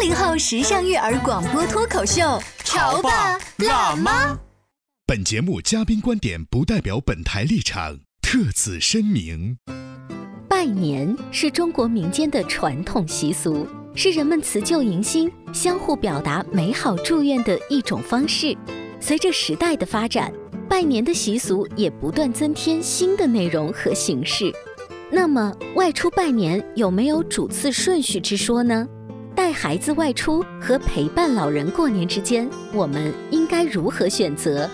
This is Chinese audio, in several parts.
八零后时尚育儿广播脱口秀，潮爸辣妈。本节目嘉宾观点不代表本台立场，特此声明。拜年是中国民间的传统习俗，是人们辞旧迎新、相互表达美好祝愿的一种方式。随着时代的发展，拜年的习俗也不断增添新的内容和形式。那么，外出拜年有没有主次顺序之说呢？带孩子外出和陪伴老人过年之间，我们应该如何选择？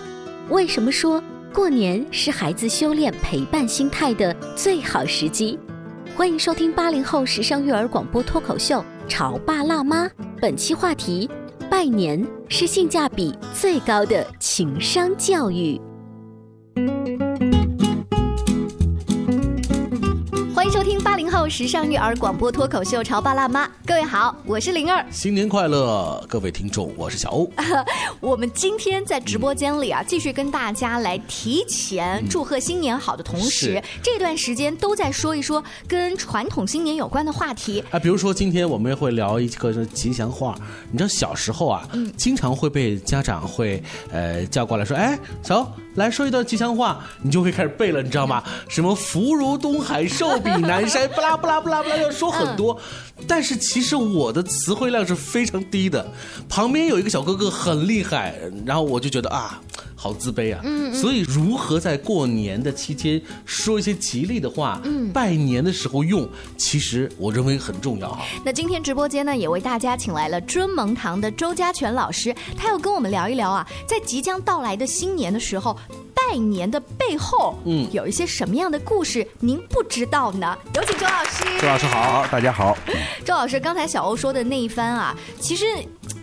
为什么说过年是孩子修炼陪伴心态的最好时机？欢迎收听八零后时尚育儿广播脱口秀《潮爸辣妈》，本期话题：拜年是性价比最高的情商教育。时尚育儿广播脱口秀《潮爸辣妈》，各位好，我是灵儿。新年快乐，各位听众，我是小欧。我们今天在直播间里啊，继续跟大家来提前祝贺新年好的同时，这段时间都在说一说跟传统新年有关的话题啊。比如说，今天我们会聊一个吉祥话。你知道小时候啊，嗯经常会被家长会呃叫过来说：“哎，走，来说一段吉祥话。”你就会开始背了，你知道吗？什么福如东海，寿比南山，不拉不拉不拉不拉，要说很多。但是其实我的词汇量是非常低的。旁边有一个小哥哥很厉害，然后我就觉得啊，好自卑啊。嗯。所以如何在过年的期间说一些吉利的话，嗯，拜年的时候用，其实我认为很重要哈。那今天直播间呢，也为大家请来了尊蒙堂的周家全老师，他要跟我们聊一聊啊，在即将到来的新年的时候。拜年的背后，嗯，有一些什么样的故事您不知道呢？有请周老师。周老师好，大家好。周老师，刚才小欧说的那一番啊，其实。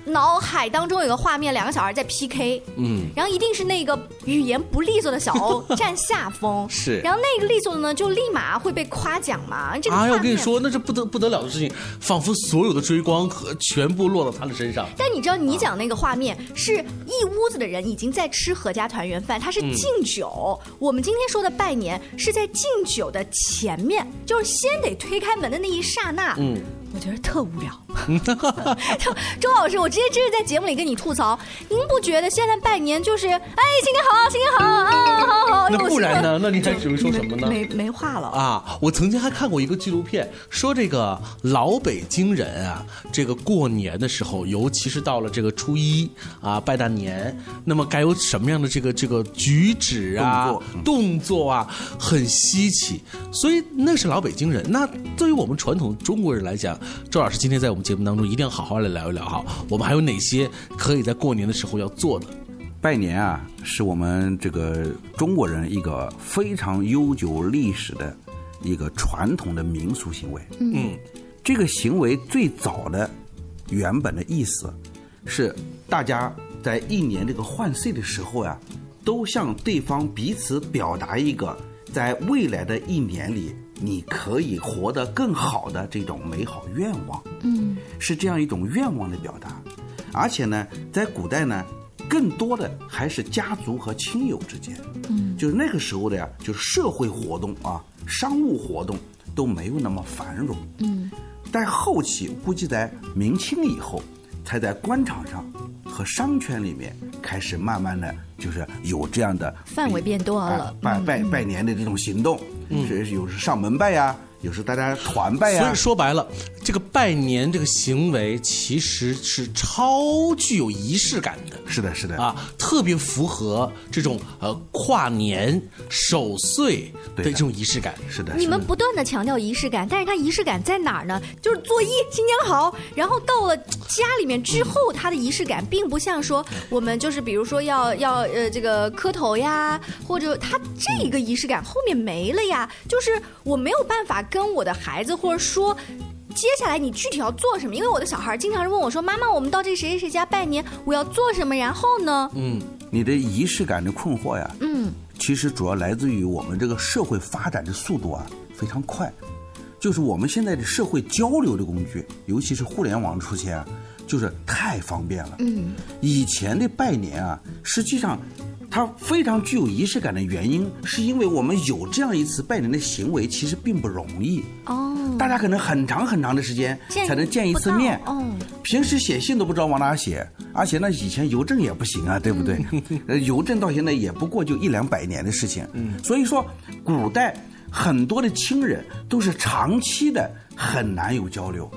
脑海当中有个画面，两个小孩在 PK，嗯，然后一定是那个语言不利索的小 欧占下风，是，然后那个利索的呢，就立马会被夸奖嘛。这个啊，我跟你说，那是不得不得了的事情，仿佛所有的追光和全部落到他的身上。但你知道，你讲那个画面是一屋子的人已经在吃合家团圆饭，他是敬酒。我们今天说的拜年是在敬酒的前面，就是先得推开门的那一刹那，嗯。我觉得特无聊。周老师，我直接直接在节目里跟你吐槽，您不觉得现在拜年就是哎新年好，新年好啊，好好。那不然呢？那你还只会说什么呢？没没话了啊！我曾经还看过一个纪录片，说这个老北京人啊，这个过年的时候，尤其是到了这个初一啊，拜大年，那么该有什么样的这个这个举止啊、动作啊，很稀奇。所以那是老北京人。那对于我们传统中国人来讲，周老师今天在我们节目当中一定要好好来聊一聊哈，我们还有哪些可以在过年的时候要做的？拜年啊，是我们这个中国人一个非常悠久历史的一个传统的民俗行为。嗯，这个行为最早的原本的意思是，大家在一年这个换岁的时候呀，都向对方彼此表达一个在未来的一年里。你可以活得更好的这种美好愿望，嗯，是这样一种愿望的表达，而且呢，在古代呢，更多的还是家族和亲友之间，嗯，就是那个时候的呀，就是社会活动啊，商务活动都没有那么繁荣，嗯，但后期估计在明清以后，才在官场上和商圈里面开始慢慢的就是有这样的范围变多了，拜拜拜年的这种行动。是有时上门拜呀，有时候大家团拜呀所以，说白了，这个拜年这个行为其实是超具有仪式感的。是的，是的，啊，特别符合这种呃跨年守岁的对这种仪式感。是的，你是的们不断的强调仪式感，但是它仪式感在哪儿呢？就是作揖，新年好。然后到了家里面之后，它的仪式感并不像说我们就是比如说要要呃这个磕头呀，或者它这个仪式感后面没了呀，就是我没有办法跟我的孩子或者说。接下来你具体要做什么？因为我的小孩经常是问我说：“妈妈，我们到这谁谁谁家拜年，我要做什么？”然后呢？嗯，你的仪式感的困惑呀，嗯，其实主要来自于我们这个社会发展的速度啊非常快，就是我们现在的社会交流的工具，尤其是互联网出现啊，就是太方便了。嗯，以前的拜年啊，实际上它非常具有仪式感的原因，是因为我们有这样一次拜年的行为，其实并不容易。哦，大家可能很长很长的时间才能见一次面。哦平时写信都不知道往哪写，而且呢，以前邮政也不行啊，对不对？呃，邮政到现在也不过就一两百年的事情。嗯，所以说，古代很多的亲人都是长期的很难有交流。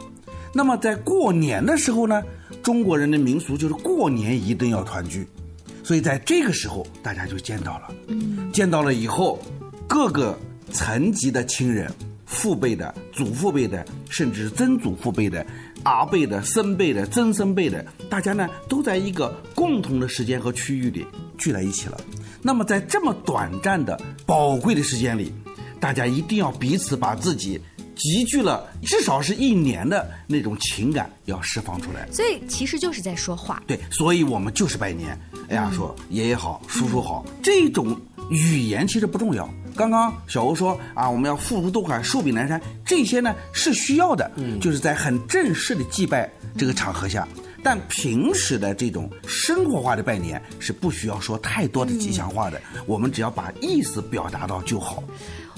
那么在过年的时候呢，中国人的民俗就是过年一定要团聚，所以在这个时候大家就见到了。嗯，见到了以后，各个层级的亲人，父辈的、祖父辈的，甚至曾祖父辈的、阿辈的、孙辈的、曾孙辈的，大家呢都在一个共同的时间和区域里聚在一起了。那么在这么短暂的宝贵的时间里，大家一定要彼此把自己集聚了至少是一年的那种情感要释放出来。所以其实就是在说话。对，所以我们就是拜年。哎呀，说爷爷好，叔叔好，这种语言其实不重要。刚刚小欧说啊，我们要付诸东海，寿比南山，这些呢是需要的，就是在很正式的祭拜这个场合下。但平时的这种生活化的拜年是不需要说太多的吉祥话的，我们只要把意思表达到就好。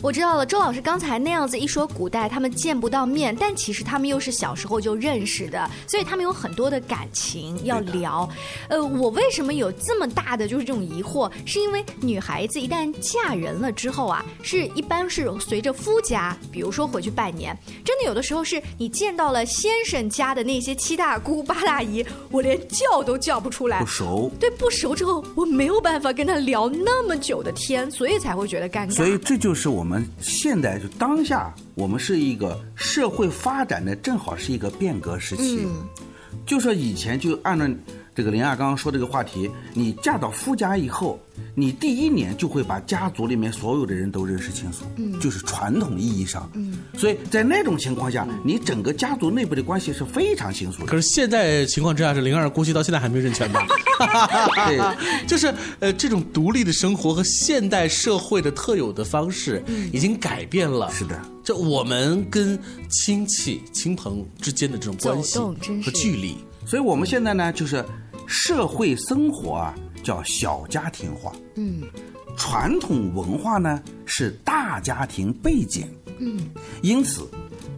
我知道了，周老师刚才那样子一说，古代他们见不到面，但其实他们又是小时候就认识的，所以他们有很多的感情要聊。呃，我为什么有这么大的就是这种疑惑？是因为女孩子一旦嫁人了之后啊，是一般是随着夫家，比如说回去拜年，真的有的时候是你见到了先生家的那些七大姑八大姨，我连叫都叫不出来不。熟，对，不熟之后，我没有办法跟他聊那么久的天，所以才会觉得尴尬。所以这就是我们现在就当下，我们是一个社会发展的正好是一个变革时期。就说以前就按照这个林亚刚刚说这个话题，你嫁到夫家以后，你第一年就会把家族里面所有的人都认识清楚，嗯，就是传统意义上，嗯，所以在那种情况下，你整个家族内部的关系是非常清楚的可。是现在情况之下是灵儿估计到现在还没认全吧？对，就是呃，这种独立的生活和现代社会的特有的方式已经改变了。是的。就我们跟亲戚、亲朋之间的这种关系和距离，所以我们现在呢，就是社会生活啊，叫小家庭化。嗯，传统文化呢是大家庭背景。嗯，因此，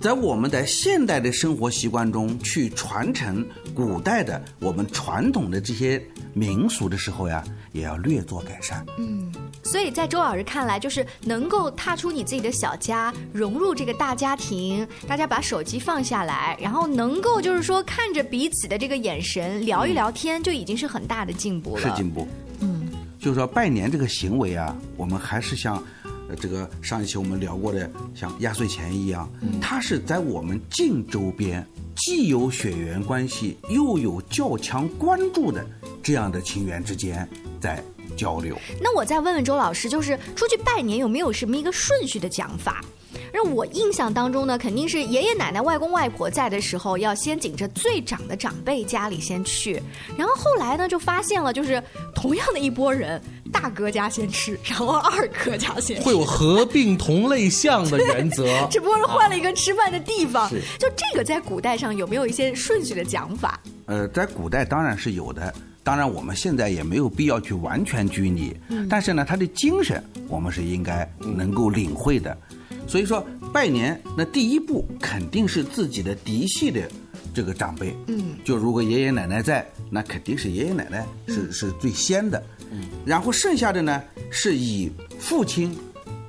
在我们的现代的生活习惯中去传承古代的我们传统的这些民俗的时候呀，也要略作改善。嗯所以在周老师看来，就是能够踏出你自己的小家，融入这个大家庭，大家把手机放下来，然后能够就是说看着彼此的这个眼神聊一聊天，就已经是很大的进步了。是进步。嗯，就是说拜年这个行为啊，我们还是像，呃，这个上一期我们聊过的，像压岁钱一样，它是在我们近周边既有血缘关系，又有较强关注的这样的情缘之间在交流。那我再问问周老师，就是出去拜年有没有什么一个顺序的讲法？让我印象当中呢，肯定是爷爷奶奶、外公外婆在的时候，要先紧着最长的长辈家里先去，然后后来呢，就发现了，就是同样的一拨人，大哥家先吃，然后二哥家先吃，会有合并同类项的原则。只不过是换了一个吃饭的地方。是就这个在古代上有没有一些顺序的讲法？呃，在古代当然是有的，当然我们现在也没有必要去完全拘泥，但是呢，他的精神我们是应该能够领会的。所以说，拜年那第一步肯定是自己的嫡系的这个长辈，嗯，就如果爷爷奶奶在，那肯定是爷爷奶奶是、是最先的，嗯，然后剩下的呢是以父亲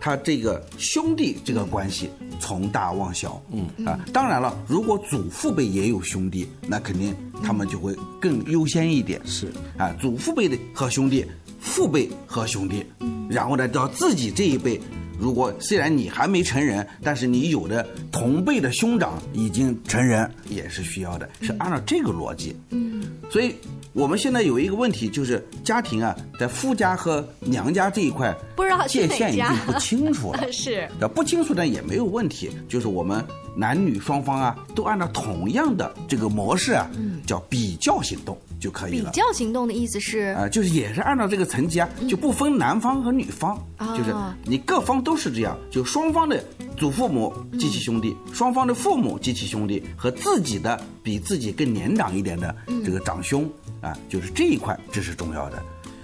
他这个兄弟这个关系，从大往小。嗯。啊，当然了，如果祖父辈也有兄弟，那肯定他们就会更优先一点。是。啊，祖父辈的和兄弟，父辈和兄弟，然后呢，到自己这一辈。如果虽然你还没成人，但是你有的同辈的兄长已经成人，也是需要的，是按照这个逻辑。嗯，所以我们现在有一个问题，就是家庭啊，在夫家和娘家这一块不知道界限已经不清楚了。是。呃，不清楚呢也没有问题，就是我们男女双方啊，都按照同样的这个模式啊，叫比较行动就可以了。比较行动的意思是啊、就是也是按照这个层级啊，就不分男方和女方，啊就是你各方都是这样，就双方的祖父母及其兄弟，双方的父母及其兄弟和自己的比自己更年长一点的这个长兄啊，就是这一块这是重要的。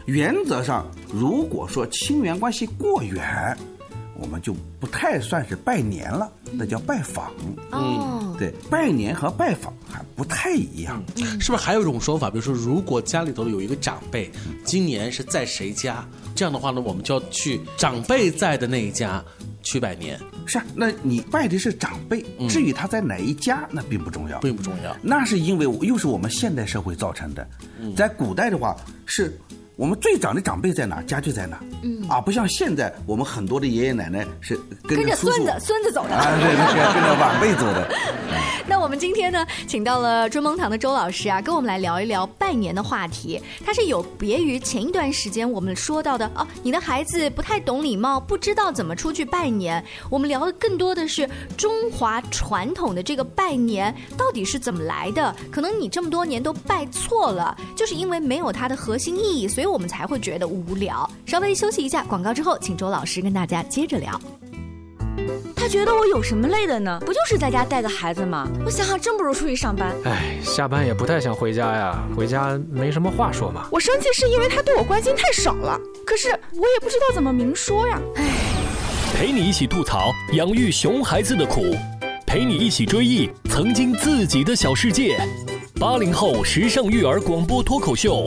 原则上，如果说亲缘关系过远，我们就不太算是拜年了，那叫拜访。嗯，对，拜年和拜访还不太一样。是不是还有一种说法？比如说，如果家里头有一个长辈，今年是在谁家，这样的话呢，我们就要去长辈在的那一家去拜年，是啊，那你拜的是长辈，至于他在哪一家，那并不重要。并不重要。那是因为我又是我们现代社会造成的。在古代的话，是我们最长的长辈在哪，家就在哪。嗯啊，不像现在我们很多的爷爷奶奶是跟跟着孙子孙子走的。啊，对对对，跟着晚辈走的。那我们今天呢，请到了追梦堂的周老师啊，跟我们来聊一聊拜年的话题。它是有别于前一段时间我们说到的哦，你的孩子不太懂礼貌，不知道怎么出去拜年。我们聊的更多的是中华传统的这个拜年到底是怎么来的。可能你这么多年都拜错了，就是因为没有它的核心意义，所以我们才会觉得无聊。稍微休息一下，广告之后，请周老师跟大家接着聊。他觉得我有什么累的呢？不就是在家带个孩子吗？我想想，真不如出去上班。哎，下班也不太想回家呀，回家没什么话说嘛。我生气是因为他对我关心太少了，可是我也不知道怎么明说呀。陪你一起吐槽养育熊孩子的苦，陪你一起追忆曾经自己的小世界。八零后时尚育儿广播脱口秀，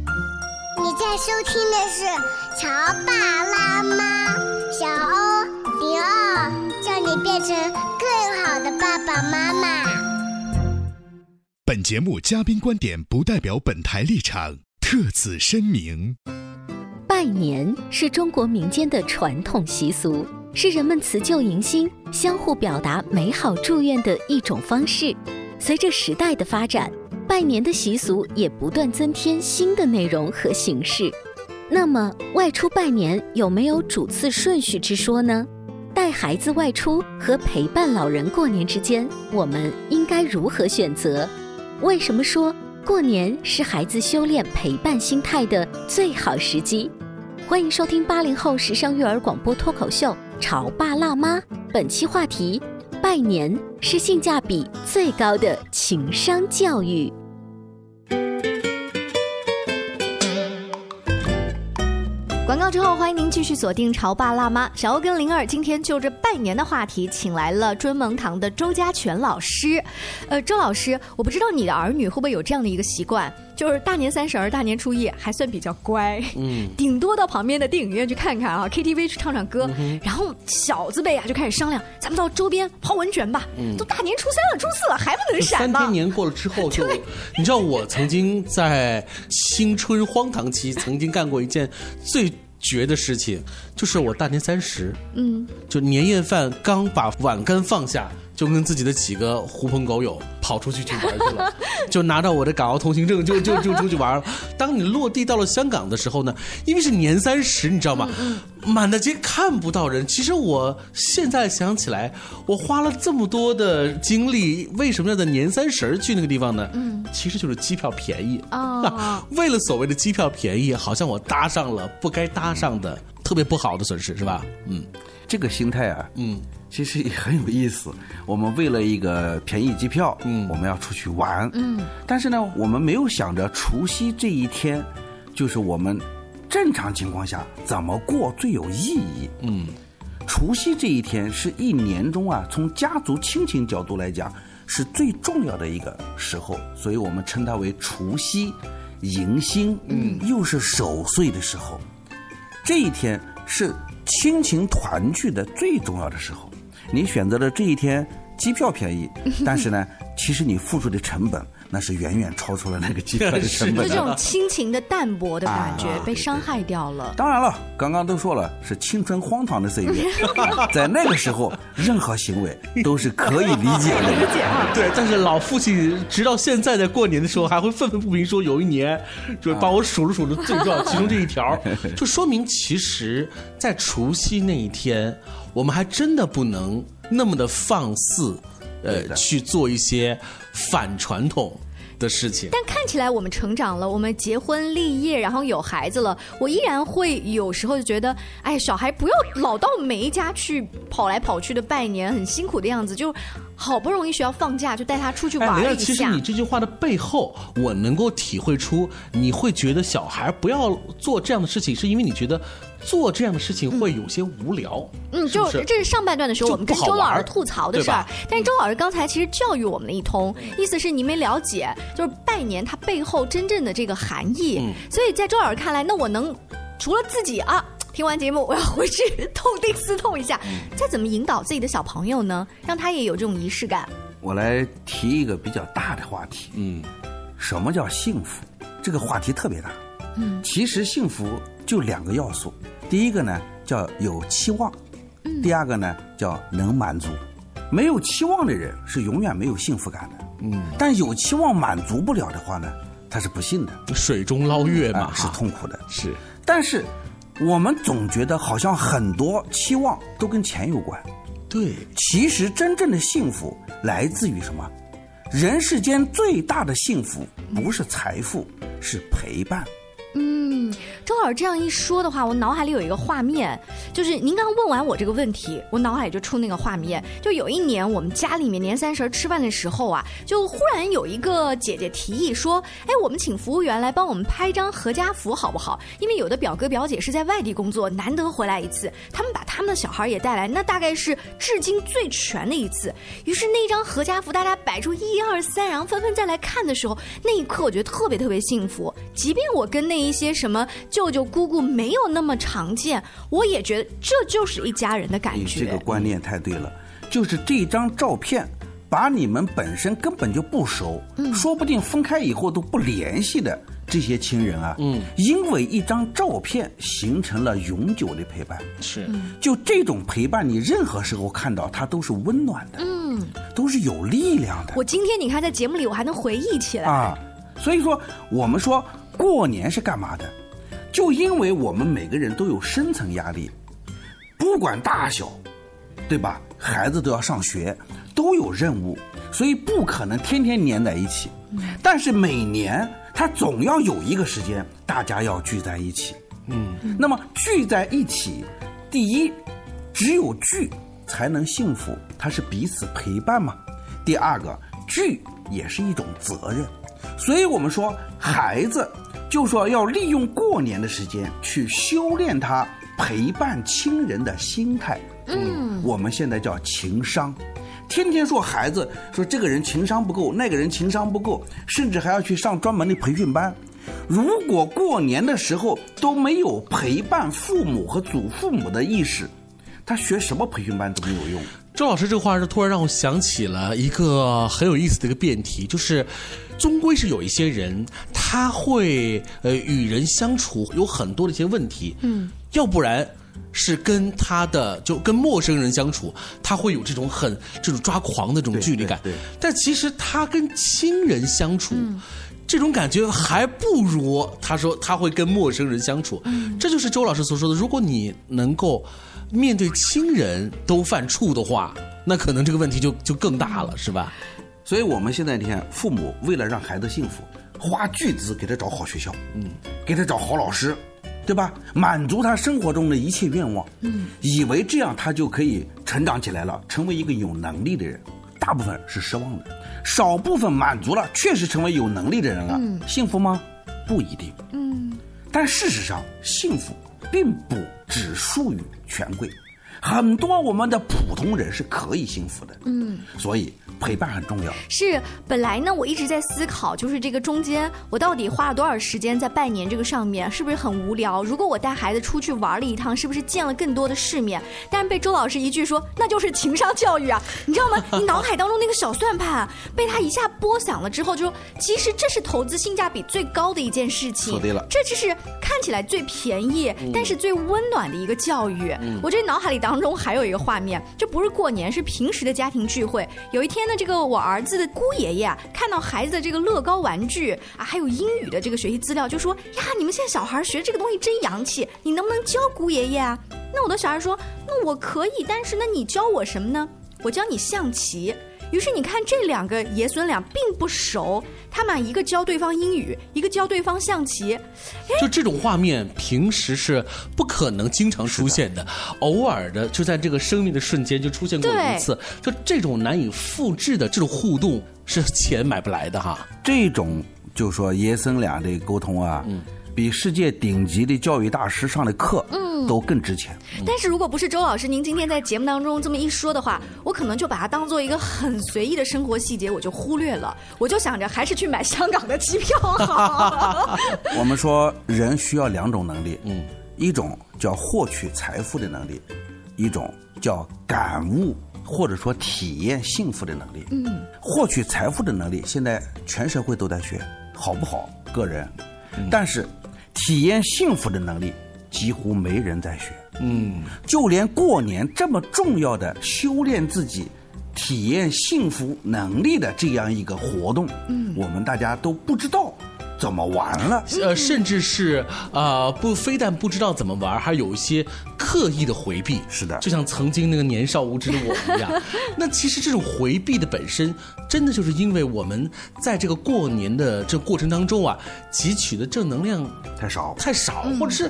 你在收听的是《乔爸拉妈》，小欧零二，叫你变成更好的爸爸妈妈。本节目嘉宾观点不代表本台立场，特此声明。拜年是中国民间的传统习俗，是人们辞旧迎新、相互表达美好祝愿的一种方式。随着时代的发展，拜年的习俗也不断增添新的内容和形式。那么，外出拜年有没有主次顺序之说呢？带孩子外出和陪伴老人过年之间，我们应该如何选择？为什么说过年是孩子修炼陪伴心态的最好时机？欢迎收听八零后时尚育儿广播脱口秀《潮爸辣妈》，本期话题：拜年是性价比最高的情商教育。广告之后，欢迎您继续锁定《潮爸辣妈》。小欧跟灵儿今天就着拜年的话题，请来了尊蒙堂的周家全老师。呃，周老师，我不知道你的儿女会不会有这样的一个习惯，就是大年三十儿、大年初一还算比较乖，嗯，顶多到旁边的电影院去看看啊，KTV 去唱唱歌，嗯然后小子辈啊就开始商量，咱们到周边泡温泉吧。嗯都大年初三了、初四了，还不能闪吗嗯三天？年过了之后就，你知道我曾经在青春荒唐期曾经干过一件最绝的事情，就是我大年三十，嗯，就年夜饭刚把碗羹放下，就跟自己的几个狐朋狗友跑出去去玩去了，就拿着我的港澳通行证就就就出去玩了。当你落地到了香港的时候呢，因为是年三十，你知道吗？满大街看不到人。其实我现在想起来，我花了这么多的精力，为什么要在年三十去那个地方呢？嗯，其实就是机票便宜啊为了所谓的机票便宜，好像我搭上了不该搭上的，特别不好的损失，是吧？嗯。这个心态啊，嗯，其实也很有意思。我们为了一个便宜机票，嗯，我们要出去玩，嗯，但是呢，我们没有想着除夕这一天，就是我们正常情况下怎么过最有意义，嗯，除夕这一天是一年中啊，从家族亲情角度来讲是最重要的一个时候，所以我们称它为除夕迎新，嗯，又是守岁的时候，这一天是亲情团聚的最重要的时候。你选择了这一天，机票便宜，但是呢，其实你付出的成本那是远远超出了那个机票的成本。就这种亲情的淡薄的感觉被伤害掉了。当然了，刚刚都说了是青春荒唐的岁月，在那个时候，任何行为都是可以理解的。理解啊。对，但是老父亲直到现在在过年的时候还会愤愤不平，说有一年就把我数了数的最重要，其中这一条，就说明其实，在除夕那一天。我们还真的不能那么的放肆，呃，去做一些反传统的事情。但看起来我们成长了，我们结婚立业，然后有孩子了，我依然会有时候就觉得，哎，小孩不要老到每一家去跑来跑去的拜年，很辛苦的样子。就好不容易学校放假，就带他出去玩一下。其实你这句话的背后，我能够体会出，你会觉得小孩不要做这样的事情，是因为你觉得。做这样的事情会有些无聊，嗯，就这是上半段的时候我们跟周老师吐槽的事儿。但是周老师刚才其实教育我们了一通，意思是你没了解，就是拜年它背后真正的这个含义。所以在周老师看来，那我能除了自己啊，听完节目我要回去痛定思痛一下，再怎么引导自己的小朋友呢，让他也有这种仪式感。我来提一个比较大的话题，嗯，什么叫幸福？这个话题特别大，嗯，其实幸福就两个要素。第一个呢叫有期望，第二个呢叫能满足。没有期望的人是永远没有幸福感的。嗯，但有期望满足不了的话呢，他是不幸的。水中捞月嘛，是痛苦的。是，但是我们总觉得好像很多期望都跟钱有关。对，其实真正的幸福来自于什么？人世间最大的幸福不是财富，是陪伴。老师这样一说的话，我脑海里有一个画面，就是您刚问完我这个问题，我脑海里就出那个画面。就有一年我们家里面年三十吃饭的时候啊，就忽然有一个姐姐提议说：“哎，我们请服务员来帮我们拍张合家福好不好？因为有的表哥表姐是在外地工作，难得回来一次，他们把他们的小孩也带来，那大概是至今最全的一次。于是那张合家福，大家摆出一二三，然后纷纷再来看的时候，那一刻我觉得特别特别幸福。即便我跟那一些什么。舅舅姑姑没有那么常见，我也觉得这就是一家人的感觉。你这个观念太对了，就是这张照片，把你们本身根本就不熟，说不定分开以后都不联系的这些亲人啊，嗯，因为一张照片形成了永久的陪伴。是，就这种陪伴，你任何时候看到它都是温暖的，嗯，都是有力量的。我今天你看在节目里，我还能回忆起来啊。所以说，我们说过年是干嘛的？就因为我们每个人都有深层压力，不管大小，对吧？孩子都要上学，都有任务，所以不可能天天黏在一起。但是每年他总要有一个时间，大家要聚在一起。嗯，那么聚在一起，第一，只有聚才能幸福，它是彼此陪伴嘛。第二个，聚也是一种责任，所以我们说孩子。就说要利用过年的时间去修炼他陪伴亲人的心态。嗯，我们现在叫情商，天天说孩子说这个人情商不够，那个人情商不够，甚至还要去上专门的培训班。如果过年的时候都没有陪伴父母和祖父母的意识，他学什么培训班都没有用。周老师这个话是突然让我想起了一个很有意思的一个辩题，就是。终归是有一些人，他会呃与人相处有很多的一些问题，嗯，要不然，是跟他的就跟陌生人相处，他会有这种很这种抓狂的这种距离感，对。但其实他跟亲人相处，这种感觉还不如他说他会跟陌生人相处，这就是周老师所说的，如果你能够面对亲人都犯怵的话，那可能这个问题就就更大了，是吧？所以，我们现在你看，父母为了让孩子幸福，花巨资给他找好学校，嗯，给他找好老师，对吧？满足他生活中的一切愿望，嗯，以为这样他就可以成长起来了，成为一个有能力的人。大部分是失望的，少部分满足了，确实成为有能力的人了。幸福吗？不一定。嗯，但事实上，幸福并不只属于权贵，很多我们的普通人是可以幸福的。嗯，所以。陪伴很重要。是，本来呢，我一直在思考，就是这个中间我到底花了多少时间在拜年这个上面，是不是很无聊？如果我带孩子出去玩了一趟，是不是见了更多的世面？但是被周老师一句说，那就是情商教育啊，你知道吗？你脑海当中那个小算盘被他一下拨响了之后，就说其实这是投资性价比最高的一件事情。说对了，这就是看起来最便宜，但是最温暖的一个教育。我这脑海里当中还有一个画面，这不是过年，是平时的家庭聚会。有一天。那这个我儿子的姑爷爷啊，看到孩子的这个乐高玩具啊，还有英语的这个学习资料，就说呀，你们现在小孩学这个东西真洋气，你能不能教姑爷爷啊？那我的小孩说，那我可以，但是那你教我什么呢？我教你象棋。于是你看，这两个爷孙俩并不熟，他们一个教对方英语，一个教对方象棋。就这种画面，平时是不可能经常出现的，偶尔的就在这个生命的瞬间就出现过一次。就这种难以复制的这种互动，是钱买不来的哈。这种就说爷孙俩的沟通啊。比世界顶级的教育大师上的课，嗯，都更值钱。但是如果不是周老师您今天在节目当中这么一说的话，我可能就把它当做一个很随意的生活细节，我就忽略了。我就想着还是去买香港的机票好。我们说人需要两种能力，嗯，一种叫获取财富的能力，一种叫感悟或者说体验幸福的能力。嗯，获取财富的能力现在全社会都在学，好不好？个人，但是。体验幸福的能力几乎没人在学，嗯，就连过年这么重要的修炼自己、体验幸福能力的这样一个活动，嗯，我们大家都不知道。怎么玩了？呃，甚至是啊，不，非但不知道怎么玩，还有一些刻意的回避。是的，就像曾经那个年少无知的我一样。那其实这种回避的本身，真的就是因为我们在这个过年的这过程当中啊，汲取的正能量太少，太少，或者是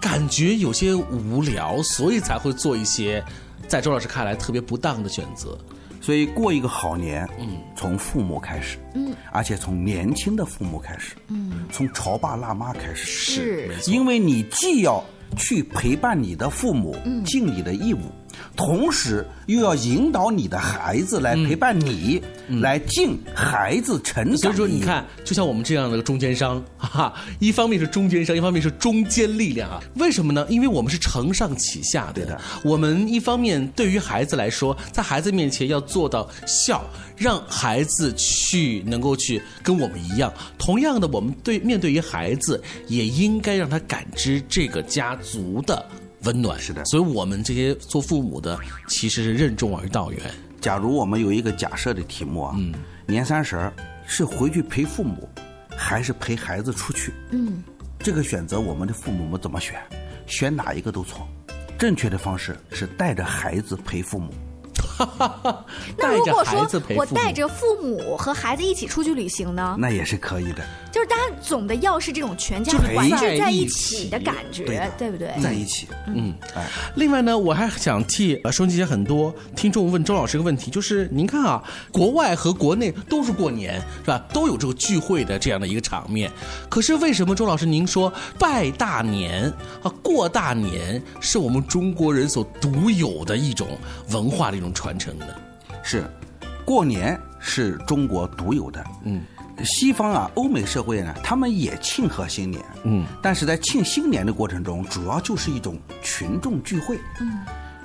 感觉有些无聊，所以才会做一些在周老师看来特别不当的选择。所以过一个好年，嗯，从父母开始，嗯，而且从年轻的父母开始，嗯，从潮爸辣妈开始，是，因为你既要去陪伴你的父母，尽你的义务。同时又要引导你的孩子来陪伴你，来敬孩子成长。所以说，你看，就像我们这样的中间商，哈哈，一方面是中间商，一方面是中间力量啊。为什么呢？因为我们是承上启下对的。我们一方面对于孩子来说，在孩子面前要做到孝，让孩子去能够去跟我们一样。同样的，我们对面对于孩子，也应该让他感知这个家族的。温暖是的，所以我们这些做父母的其实是任重而道远。假如我们有一个假设的题目啊，嗯，年三十是回去陪父母，还是陪孩子出去？嗯，这个选择我们的父母们怎么选？选哪一个都错，正确的方式是带着孩子陪父母。那如果说我带着父母和孩子一起出去旅行呢？那也是可以的。就是大家总的要是这种全家团聚在一起的感觉，对不对？在一起，嗯。哎，另外呢，我还想替呃收音机前很多听众问周老师一个问题，就是您看啊，国外和国内都是过年是吧？都有这个聚会的这样的一个场面。可是为什么周老师您说拜大年啊过大年是我们中国人所独有的一种文化的一种传承呢？是，过年是中国独有的，嗯。西方啊，欧美社会呢，他们也庆贺新年，嗯，但是在庆新年的过程中，主要就是一种群众聚会，嗯。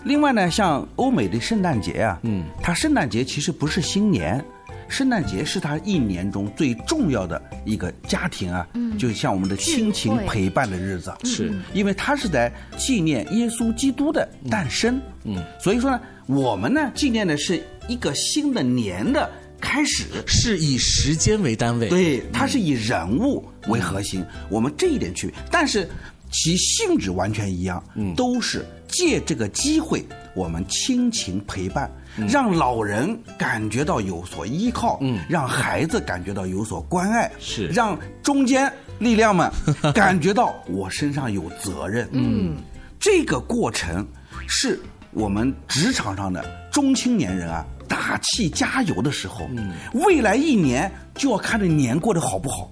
另外呢，像欧美的圣诞节啊，嗯，它圣诞节其实不是新年，圣诞节是它一年中最重要的一个家庭啊，嗯，就像我们的亲情陪伴的日子，是。因为它是在纪念耶稣基督的诞生，嗯，所以说呢，我们呢纪念的是一个新的年的。开始。是以时间为单位，对，它是以人物为核心。我们这一点区别，但是其性质完全一样，嗯，都是借这个机会我们亲情陪伴，让老人感觉到有所依靠，嗯，让孩子感觉到有所关爱，是。让中间力量们 感觉到我身上有责任，嗯，这个过程是我们职场上的中青年人啊。打气加油的时候，未来一年就要看这年过得好不好。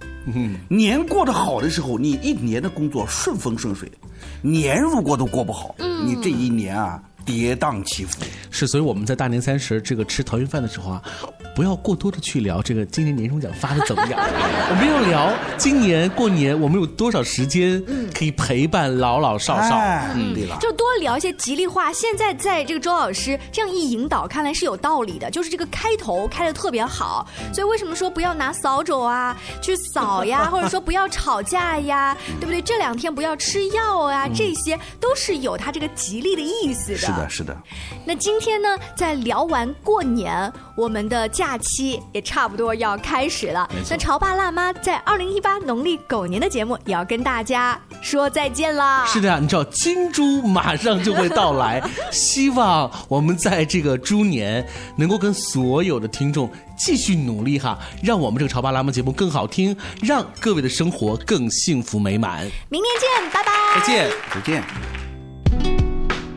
年过得好的时候，你一年的工作顺风顺水；年如果都过不好，你这一年啊跌宕起伏。是，所以我们在大年三十这个吃团圆饭的时候啊，不要过多的去聊这个今年年终奖发的怎么样，我们要聊今年过年我们有多少时间可以陪伴老老少少。嗯，对了，就多聊一些吉利话。现在在这个周老师这样一引导，看来是有道理的。就是这个开头开的特别好，所以为什么说不要拿扫帚啊去扫呀，或者说不要吵架呀，对不对？这两天不要吃药啊，这些都是有它这个吉利的意思的。是的，是的。那今天呢，在聊完过年，我们的假期也差不多要开始了。那潮爸辣妈在二零一八农历狗年的节目也要跟大家说再见啦。是的呀，你知道金猪马上就会到来，希望我们在这个猪年能够跟所有的听众继续努力哈，让我们这个潮爸辣妈节目更好听，让各位的生活更幸福美满。明年见，拜拜。再见，再见。